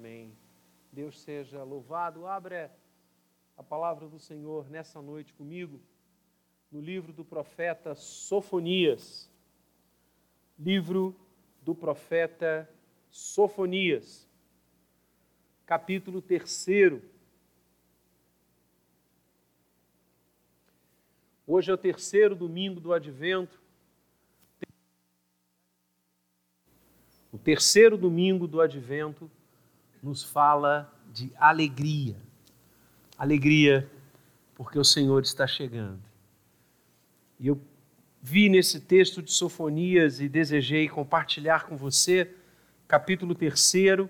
Amém. Deus seja louvado. Abra a palavra do Senhor nessa noite comigo, no livro do profeta Sofonias. Livro do profeta Sofonias, capítulo 3. Hoje é o terceiro domingo do advento. O terceiro domingo do advento nos fala de alegria. Alegria porque o Senhor está chegando. E eu vi nesse texto de Sofonias e desejei compartilhar com você, capítulo 3,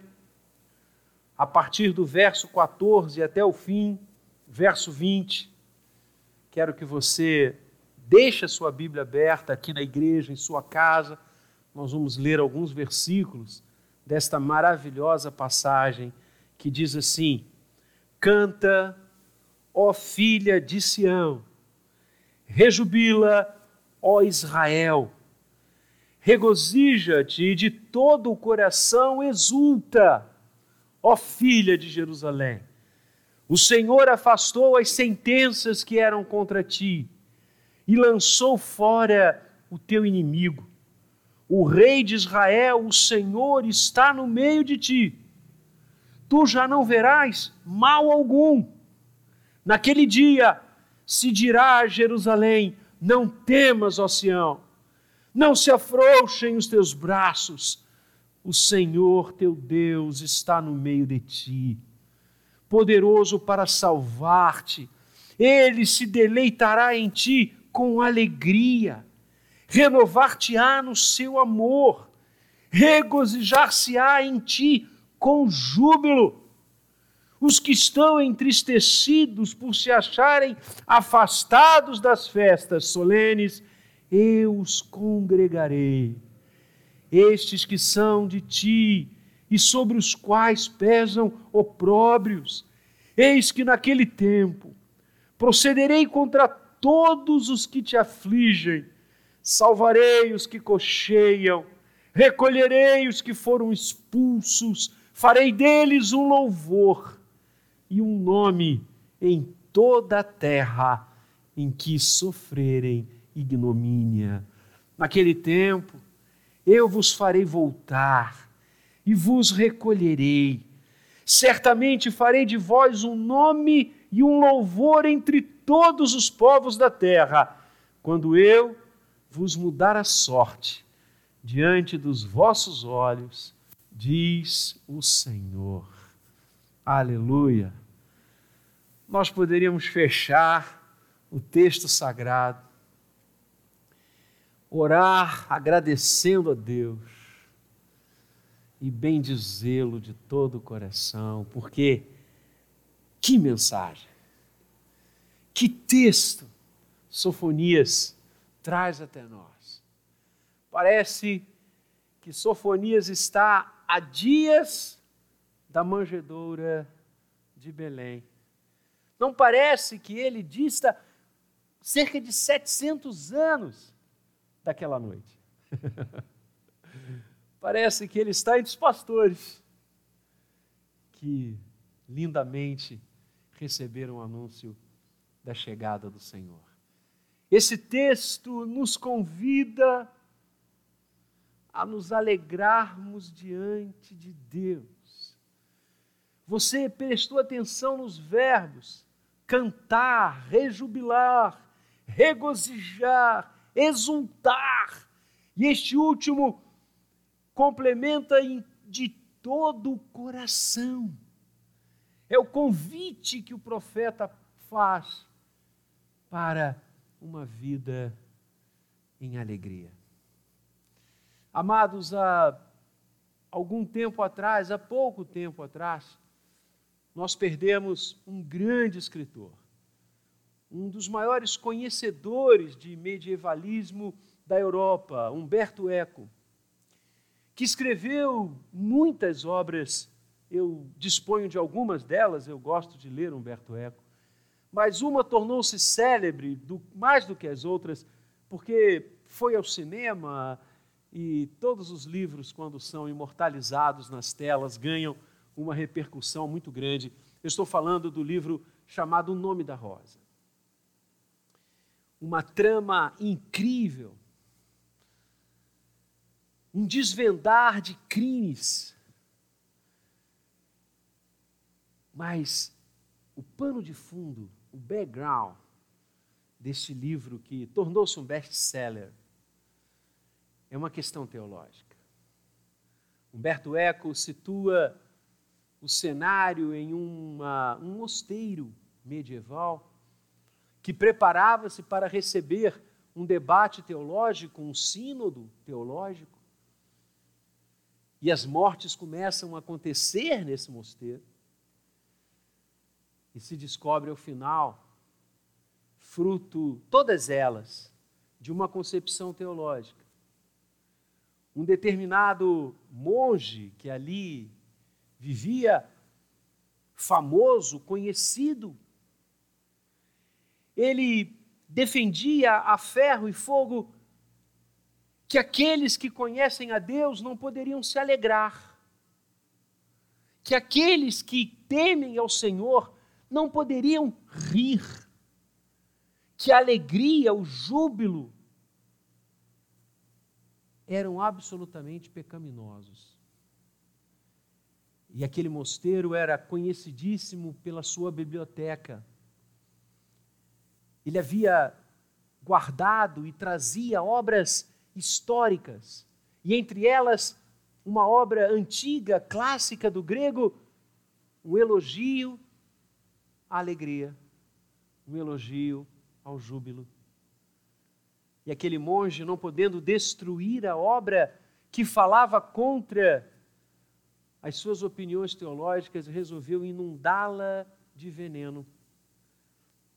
a partir do verso 14 até o fim, verso 20. Quero que você deixe a sua Bíblia aberta aqui na igreja, em sua casa. Nós vamos ler alguns versículos desta maravilhosa passagem que diz assim: Canta, ó filha de Sião, rejubila, ó Israel, regozija-te e de todo o coração exulta, ó filha de Jerusalém. O Senhor afastou as sentenças que eram contra ti e lançou fora o teu inimigo o Rei de Israel, o Senhor, está no meio de ti. Tu já não verás mal algum. Naquele dia se dirá a Jerusalém: Não temas, ó Sião, não se afrouxem os teus braços. O Senhor teu Deus está no meio de ti, poderoso para salvar-te. Ele se deleitará em ti com alegria renovar-te-á no seu amor, regozijar-se-á em ti com júbilo. Os que estão entristecidos por se acharem afastados das festas solenes, eu os congregarei. Estes que são de ti e sobre os quais pesam opróbrios, eis que naquele tempo procederei contra todos os que te afligem salvarei os que cocheiam, recolherei os que foram expulsos, farei deles um louvor e um nome em toda a terra em que sofrerem ignomínia. Naquele tempo, eu vos farei voltar e vos recolherei. Certamente farei de vós um nome e um louvor entre todos os povos da terra, quando eu vos mudar a sorte diante dos vossos olhos, diz o Senhor. Aleluia. Nós poderíamos fechar o texto sagrado, orar agradecendo a Deus e bendizê-lo de todo o coração, porque que mensagem, que texto, Sofonias traz até nós. Parece que Sofonias está a dias da manjedoura de Belém. Não parece que ele dista cerca de 700 anos daquela noite. parece que ele está entre os pastores que lindamente receberam o anúncio da chegada do Senhor. Esse texto nos convida a nos alegrarmos diante de Deus. Você prestou atenção nos verbos cantar, rejubilar, regozijar, exultar. E este último complementa de todo o coração. É o convite que o profeta faz para uma vida em alegria. Amados, há algum tempo atrás, há pouco tempo atrás, nós perdemos um grande escritor, um dos maiores conhecedores de medievalismo da Europa, Humberto Eco, que escreveu muitas obras. Eu disponho de algumas delas, eu gosto de ler Humberto Eco mas uma tornou-se célebre do, mais do que as outras, porque foi ao cinema e todos os livros, quando são imortalizados nas telas, ganham uma repercussão muito grande. Eu estou falando do livro chamado O Nome da Rosa. Uma trama incrível, um desvendar de crimes. Mas o pano de fundo, o background deste livro que tornou-se um best-seller é uma questão teológica. Humberto Eco situa o cenário em uma, um mosteiro medieval que preparava-se para receber um debate teológico, um sínodo teológico. E as mortes começam a acontecer nesse mosteiro. E se descobre ao final, fruto, todas elas, de uma concepção teológica. Um determinado monge que ali vivia famoso, conhecido. Ele defendia a ferro e fogo que aqueles que conhecem a Deus não poderiam se alegrar, que aqueles que temem ao Senhor não poderiam rir, que a alegria, o júbilo eram absolutamente pecaminosos. E aquele mosteiro era conhecidíssimo pela sua biblioteca. Ele havia guardado e trazia obras históricas, e entre elas uma obra antiga, clássica do grego, um elogio à alegria, um elogio ao júbilo. E aquele monge, não podendo destruir a obra que falava contra as suas opiniões teológicas, resolveu inundá-la de veneno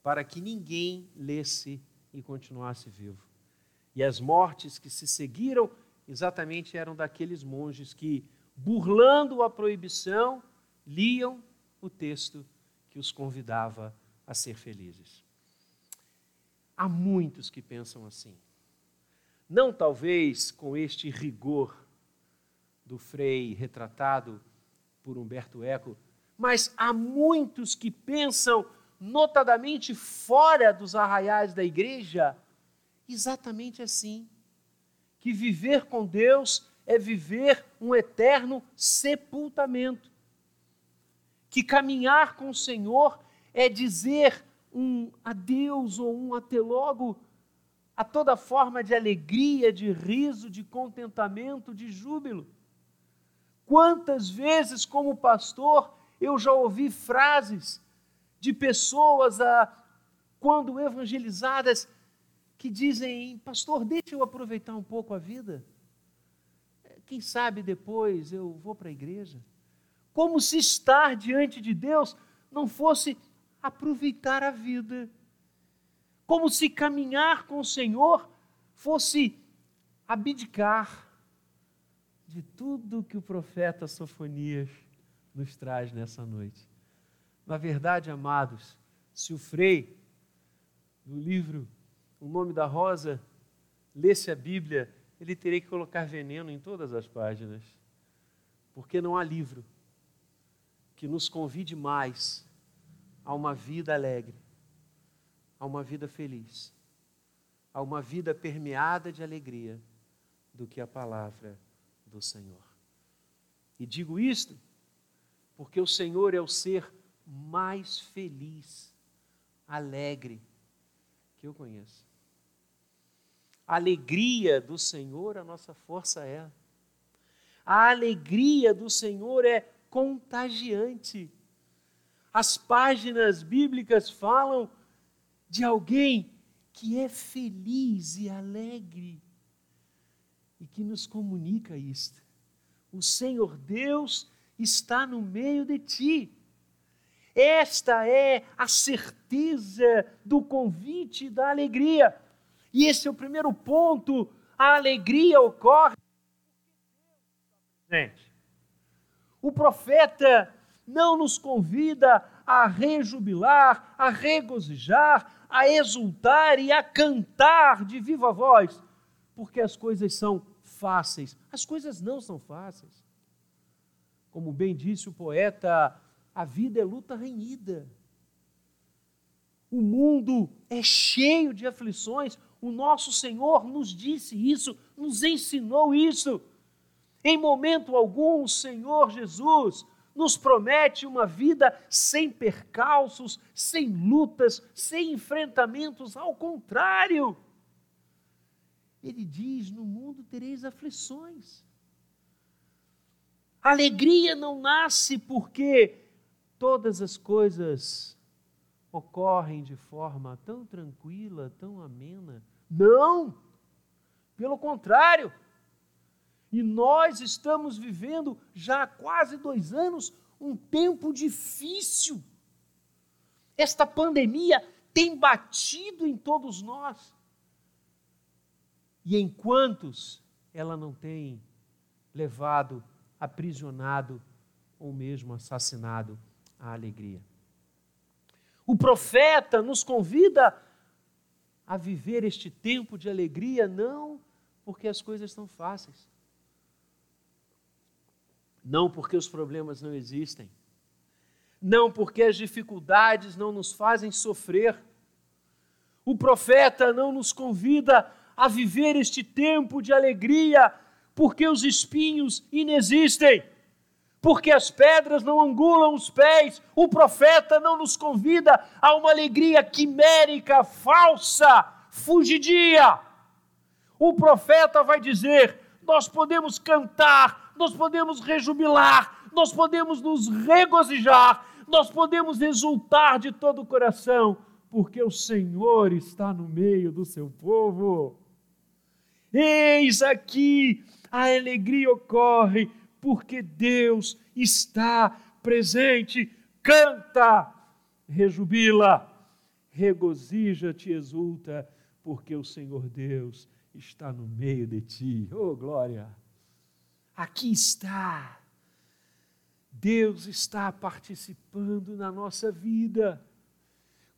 para que ninguém lesse e continuasse vivo. E as mortes que se seguiram exatamente eram daqueles monges que, burlando a proibição, liam o texto que os convidava a ser felizes. Há muitos que pensam assim. Não talvez com este rigor do Frei retratado por Humberto Eco, mas há muitos que pensam, notadamente fora dos arraiais da igreja, exatamente assim: que viver com Deus é viver um eterno sepultamento, que caminhar com o Senhor é dizer um adeus ou um até logo a toda forma de alegria, de riso, de contentamento, de júbilo. Quantas vezes, como pastor, eu já ouvi frases de pessoas, a, quando evangelizadas, que dizem: Pastor, deixa eu aproveitar um pouco a vida. Quem sabe depois eu vou para a igreja. Como se estar diante de Deus não fosse aproveitar a vida. Como se caminhar com o Senhor fosse abdicar de tudo que o profeta Sofonias nos traz nessa noite. Na verdade, amados, se o Frei, no livro O Nome da Rosa, lesse a Bíblia, ele teria que colocar veneno em todas as páginas, porque não há livro que nos convide mais a uma vida alegre, a uma vida feliz, a uma vida permeada de alegria do que a palavra do Senhor. E digo isto porque o Senhor é o ser mais feliz, alegre que eu conheço. A alegria do Senhor, a nossa força é. A alegria do Senhor é contagiante. As páginas bíblicas falam de alguém que é feliz e alegre e que nos comunica isto. O Senhor Deus está no meio de ti. Esta é a certeza do convite da alegria. E esse é o primeiro ponto. A alegria ocorre o profeta não nos convida a rejubilar, a regozijar, a exultar e a cantar de viva voz, porque as coisas são fáceis. As coisas não são fáceis. Como bem disse o poeta, a vida é luta renhida. O mundo é cheio de aflições. O nosso Senhor nos disse isso, nos ensinou isso. Em momento algum, o Senhor Jesus nos promete uma vida sem percalços, sem lutas, sem enfrentamentos. Ao contrário, ele diz: No mundo tereis aflições. alegria não nasce porque todas as coisas ocorrem de forma tão tranquila, tão amena. Não! Pelo contrário, e nós estamos vivendo já há quase dois anos um tempo difícil. Esta pandemia tem batido em todos nós. E em quantos ela não tem levado, aprisionado ou mesmo assassinado a alegria. O profeta nos convida a viver este tempo de alegria, não porque as coisas estão fáceis, não porque os problemas não existem, não porque as dificuldades não nos fazem sofrer. O profeta não nos convida a viver este tempo de alegria porque os espinhos inexistem, porque as pedras não angulam os pés. O profeta não nos convida a uma alegria quimérica, falsa, fugidia. O profeta vai dizer: nós podemos cantar nós podemos rejubilar, nós podemos nos regozijar, nós podemos exultar de todo o coração, porque o Senhor está no meio do seu povo. Eis aqui a alegria ocorre, porque Deus está presente. Canta, rejubila, regozija-te, exulta, porque o Senhor Deus está no meio de ti. Oh, glória! Aqui está. Deus está participando na nossa vida,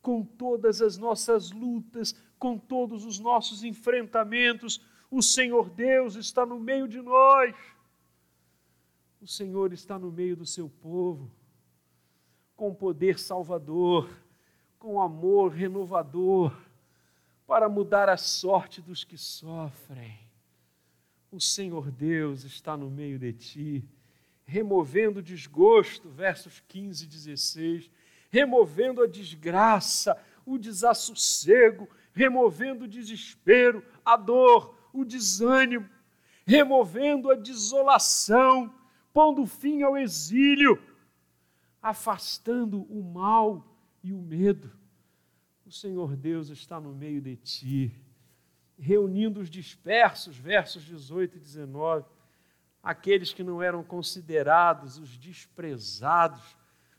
com todas as nossas lutas, com todos os nossos enfrentamentos. O Senhor Deus está no meio de nós. O Senhor está no meio do seu povo, com poder salvador, com amor renovador, para mudar a sorte dos que sofrem o Senhor Deus está no meio de ti, removendo o desgosto, versos 15 e 16, removendo a desgraça, o desassossego, removendo o desespero, a dor, o desânimo, removendo a desolação, pondo fim ao exílio, afastando o mal e o medo. O Senhor Deus está no meio de ti reunindo os dispersos, versos 18 e 19, aqueles que não eram considerados, os desprezados,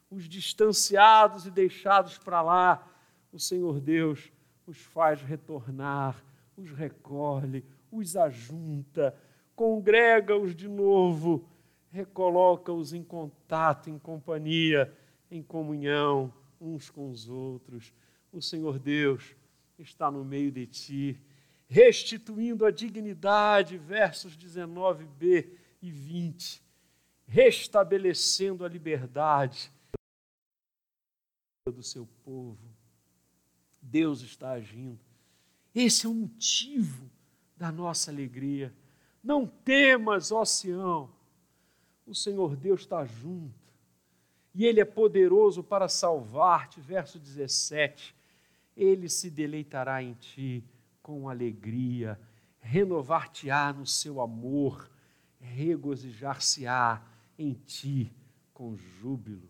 os distanciados e deixados para lá, o Senhor Deus os faz retornar, os recolhe, os ajunta, congrega-os de novo, recoloca-os em contato, em companhia, em comunhão uns com os outros. O Senhor Deus está no meio de ti restituindo a dignidade, versos 19b e 20, restabelecendo a liberdade do seu povo. Deus está agindo. Esse é o motivo da nossa alegria. Não temas, ó Sião, o Senhor Deus está junto. E Ele é poderoso para salvar-te. Verso 17: Ele se deleitará em ti com alegria, renovar-te-á no seu amor, regozijar-se-á em ti com júbilo.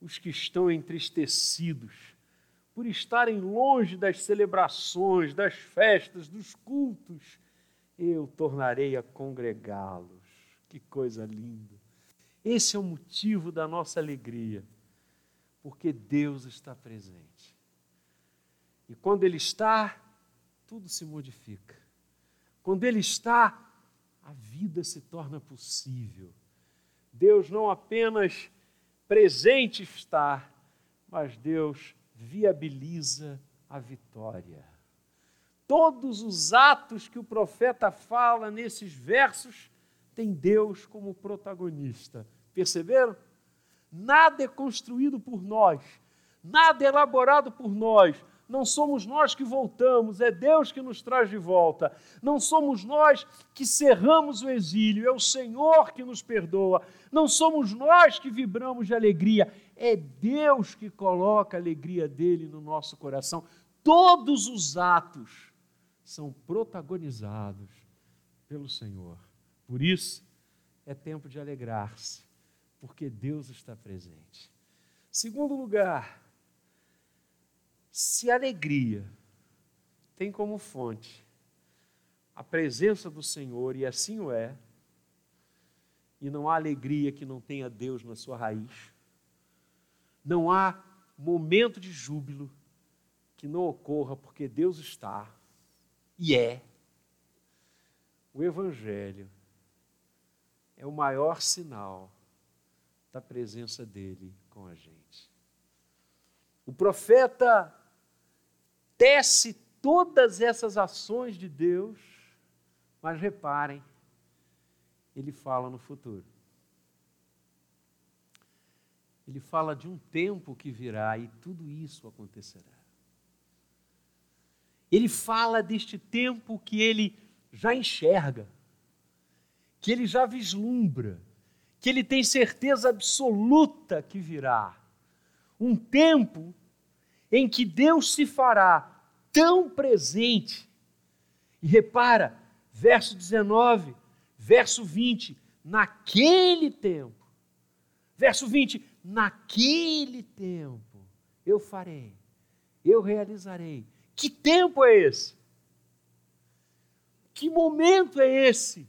Os que estão entristecidos por estarem longe das celebrações, das festas, dos cultos, eu tornarei a congregá-los. Que coisa linda! Esse é o motivo da nossa alegria, porque Deus está presente. E quando Ele está, tudo se modifica. Quando Ele está, a vida se torna possível. Deus não apenas presente está, mas Deus viabiliza a vitória. Todos os atos que o profeta fala nesses versos têm Deus como protagonista, Perceberam? Nada é construído por nós, nada é elaborado por nós. Não somos nós que voltamos, é Deus que nos traz de volta. Não somos nós que cerramos o exílio, é o Senhor que nos perdoa. Não somos nós que vibramos de alegria, é Deus que coloca a alegria dele no nosso coração. Todos os atos são protagonizados pelo Senhor. Por isso, é tempo de alegrar-se, porque Deus está presente. Segundo lugar, se alegria tem como fonte a presença do Senhor, e assim o é, e não há alegria que não tenha Deus na sua raiz, não há momento de júbilo que não ocorra porque Deus está e é. O Evangelho é o maior sinal da presença dele com a gente. O profeta tece todas essas ações de Deus, mas reparem, ele fala no futuro. Ele fala de um tempo que virá e tudo isso acontecerá. Ele fala deste tempo que ele já enxerga, que ele já vislumbra, que ele tem certeza absoluta que virá. Um tempo em que Deus se fará tão presente. E repara, verso 19, verso 20, naquele tempo. Verso 20, naquele tempo eu farei, eu realizarei. Que tempo é esse? Que momento é esse?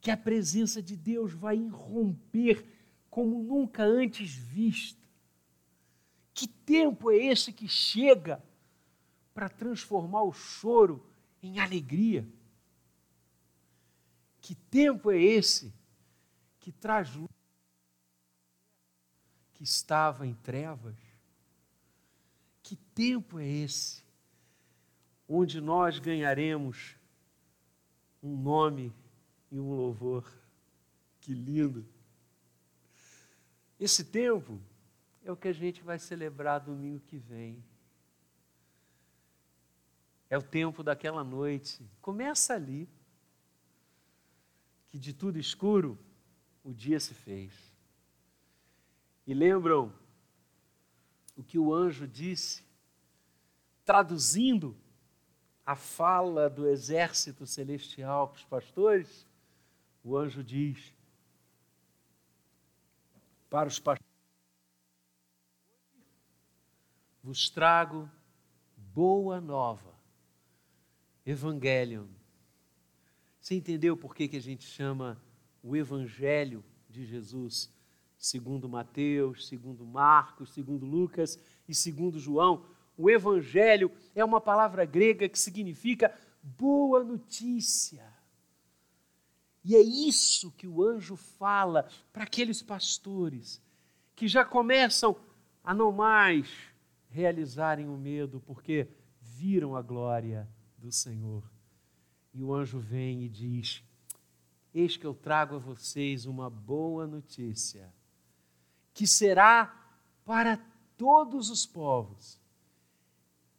Que a presença de Deus vai irromper como nunca antes vista. Que tempo é esse que chega para transformar o choro em alegria? Que tempo é esse que traz luz que estava em trevas? Que tempo é esse onde nós ganharemos um nome e um louvor? Que lindo! Esse tempo é o que a gente vai celebrar domingo que vem. É o tempo daquela noite. Começa ali. Que de tudo escuro o dia se fez. E lembram o que o anjo disse, traduzindo a fala do exército celestial para os pastores? O anjo diz para os pastores: Vos trago boa nova Evangelion. Você entendeu por que, que a gente chama o Evangelho de Jesus, segundo Mateus, segundo Marcos, segundo Lucas e segundo João? O Evangelho é uma palavra grega que significa boa notícia. E é isso que o anjo fala para aqueles pastores que já começam a não mais realizarem o medo, porque viram a glória do Senhor. E o anjo vem e diz: Eis que eu trago a vocês uma boa notícia, que será para todos os povos.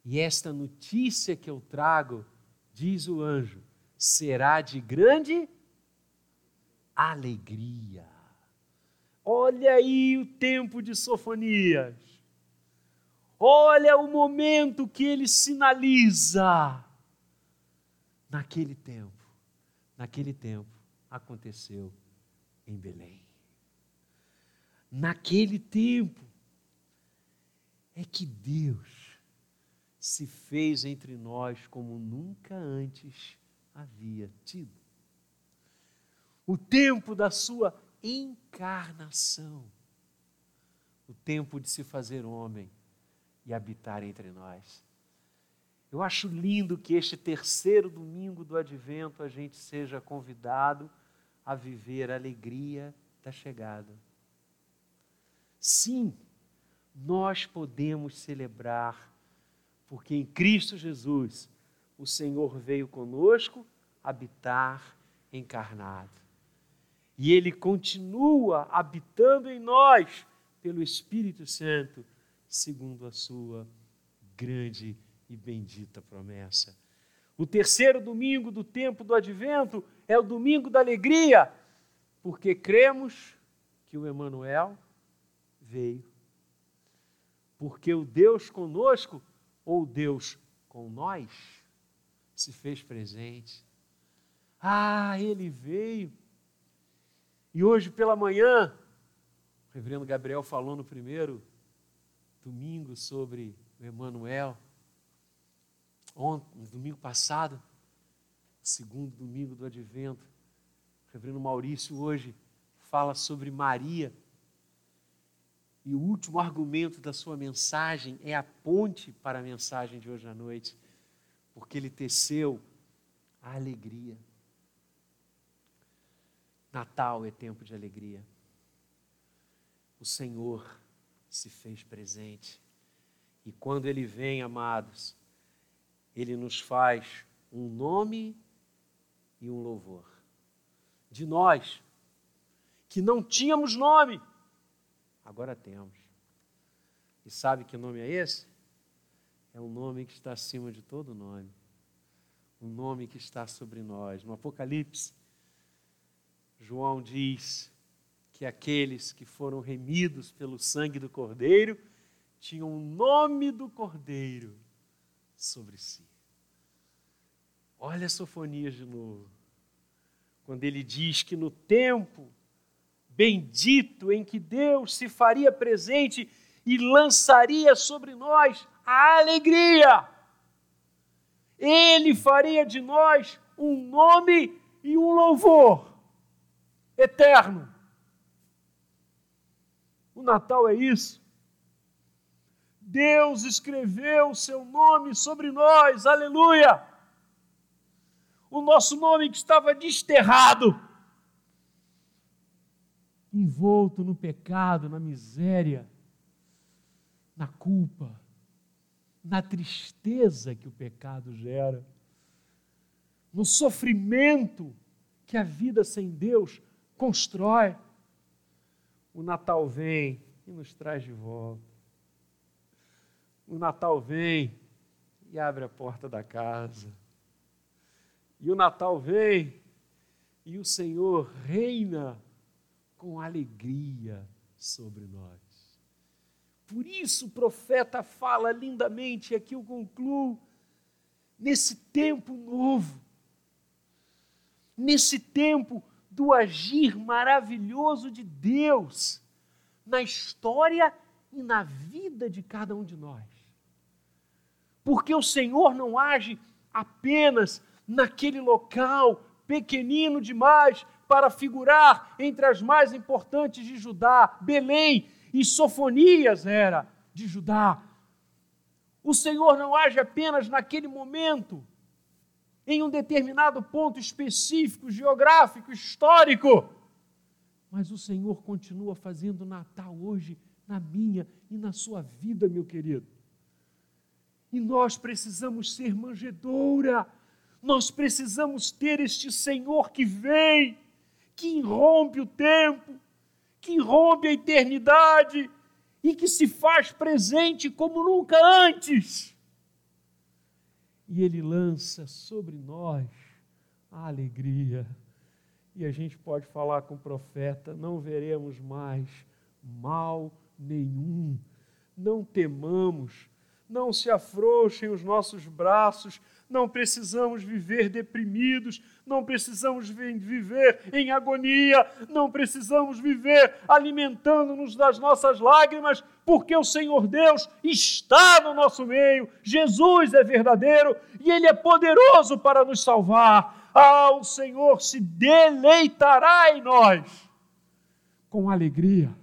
E esta notícia que eu trago, diz o anjo, será de grande alegria. Olha aí o tempo de Sofonias. Olha o momento que ele sinaliza naquele tempo, naquele tempo aconteceu em Belém. Naquele tempo é que Deus se fez entre nós como nunca antes havia tido. O tempo da sua encarnação, o tempo de se fazer homem e habitar entre nós. Eu acho lindo que este terceiro domingo do advento a gente seja convidado a viver a alegria da chegada. Sim, nós podemos celebrar, porque em Cristo Jesus o Senhor veio conosco habitar encarnado. E ele continua habitando em nós pelo Espírito Santo, segundo a sua grande e bendita promessa. O terceiro domingo do tempo do advento é o domingo da alegria, porque cremos que o Emanuel veio. Porque o Deus conosco ou Deus com nós se fez presente. Ah, ele veio. E hoje pela manhã, o reverendo Gabriel falou no primeiro domingo sobre o Emanuel. Ontem, domingo passado, segundo domingo do advento, o reverendo Maurício hoje fala sobre Maria. E o último argumento da sua mensagem é a ponte para a mensagem de hoje à noite, porque ele teceu a alegria. Natal é tempo de alegria. O Senhor se fez presente. E quando Ele vem, amados, Ele nos faz um nome e um louvor. De nós, que não tínhamos nome, agora temos. E sabe que nome é esse? É um nome que está acima de todo nome. Um nome que está sobre nós. No Apocalipse, João diz que aqueles que foram remidos pelo sangue do Cordeiro tinham o nome do Cordeiro sobre si. Olha Sofonias de novo. Quando ele diz que no tempo bendito em que Deus se faria presente e lançaria sobre nós a alegria, ele faria de nós um nome e um louvor eterno. O Natal é isso. Deus escreveu o seu nome sobre nós, aleluia! O nosso nome que estava desterrado, envolto no pecado, na miséria, na culpa, na tristeza que o pecado gera, no sofrimento que a vida sem Deus constrói. O Natal vem e nos traz de volta. O Natal vem e abre a porta da casa. E o Natal vem e o Senhor reina com alegria sobre nós. Por isso o profeta fala lindamente, e aqui eu concluo, nesse tempo novo, nesse tempo do agir maravilhoso de Deus na história e na vida de cada um de nós. Porque o Senhor não age apenas naquele local pequenino demais para figurar entre as mais importantes de Judá, Belém e Sofonias era de Judá. O Senhor não age apenas naquele momento em um determinado ponto específico, geográfico, histórico. Mas o Senhor continua fazendo Natal hoje na minha e na sua vida, meu querido. E nós precisamos ser manjedoura, nós precisamos ter este Senhor que vem, que irrompe o tempo, que irrompe a eternidade e que se faz presente como nunca antes e Ele lança sobre nós a alegria. E a gente pode falar com o profeta: não veremos mais mal nenhum, não temamos, não se afrouxem os nossos braços, não precisamos viver deprimidos, não precisamos viver em agonia, não precisamos viver alimentando-nos das nossas lágrimas, porque o Senhor Deus está no nosso meio, Jesus é verdadeiro e Ele é poderoso para nos salvar. Ah, o Senhor se deleitará em nós com alegria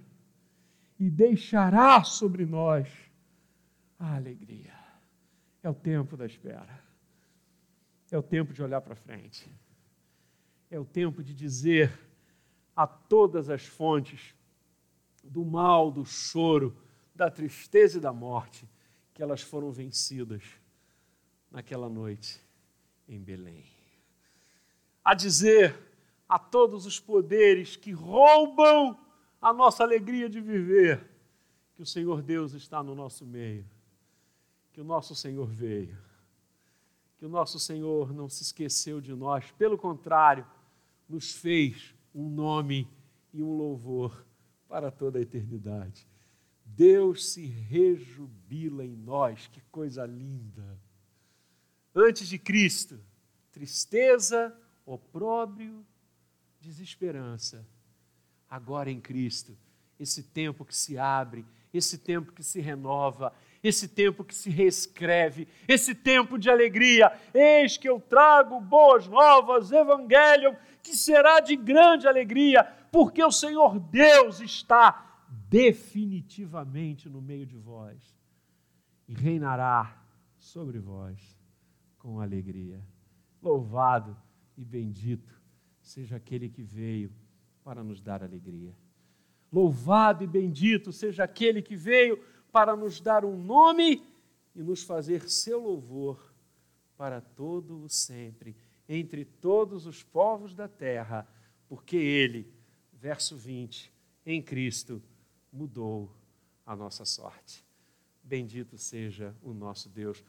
e deixará sobre nós a alegria. É o tempo da espera. É o tempo de olhar para frente. É o tempo de dizer a todas as fontes do mal, do choro, da tristeza e da morte que elas foram vencidas naquela noite em Belém. A dizer a todos os poderes que roubam a nossa alegria de viver, que o Senhor Deus está no nosso meio, que o nosso Senhor veio, que o nosso Senhor não se esqueceu de nós, pelo contrário, nos fez um nome e um louvor para toda a eternidade. Deus se rejubila em nós, que coisa linda. Antes de Cristo, tristeza, opróbrio, desesperança. Agora em Cristo, esse tempo que se abre, esse tempo que se renova, esse tempo que se reescreve, esse tempo de alegria. Eis que eu trago boas novas, evangelho, que será de grande alegria, porque o Senhor Deus está definitivamente no meio de vós e reinará sobre vós com alegria. Louvado e bendito seja aquele que veio para nos dar alegria. Louvado e bendito seja aquele que veio para nos dar um nome e nos fazer seu louvor para todo o sempre, entre todos os povos da terra, porque ele, verso 20, em Cristo, mudou a nossa sorte. Bendito seja o nosso Deus.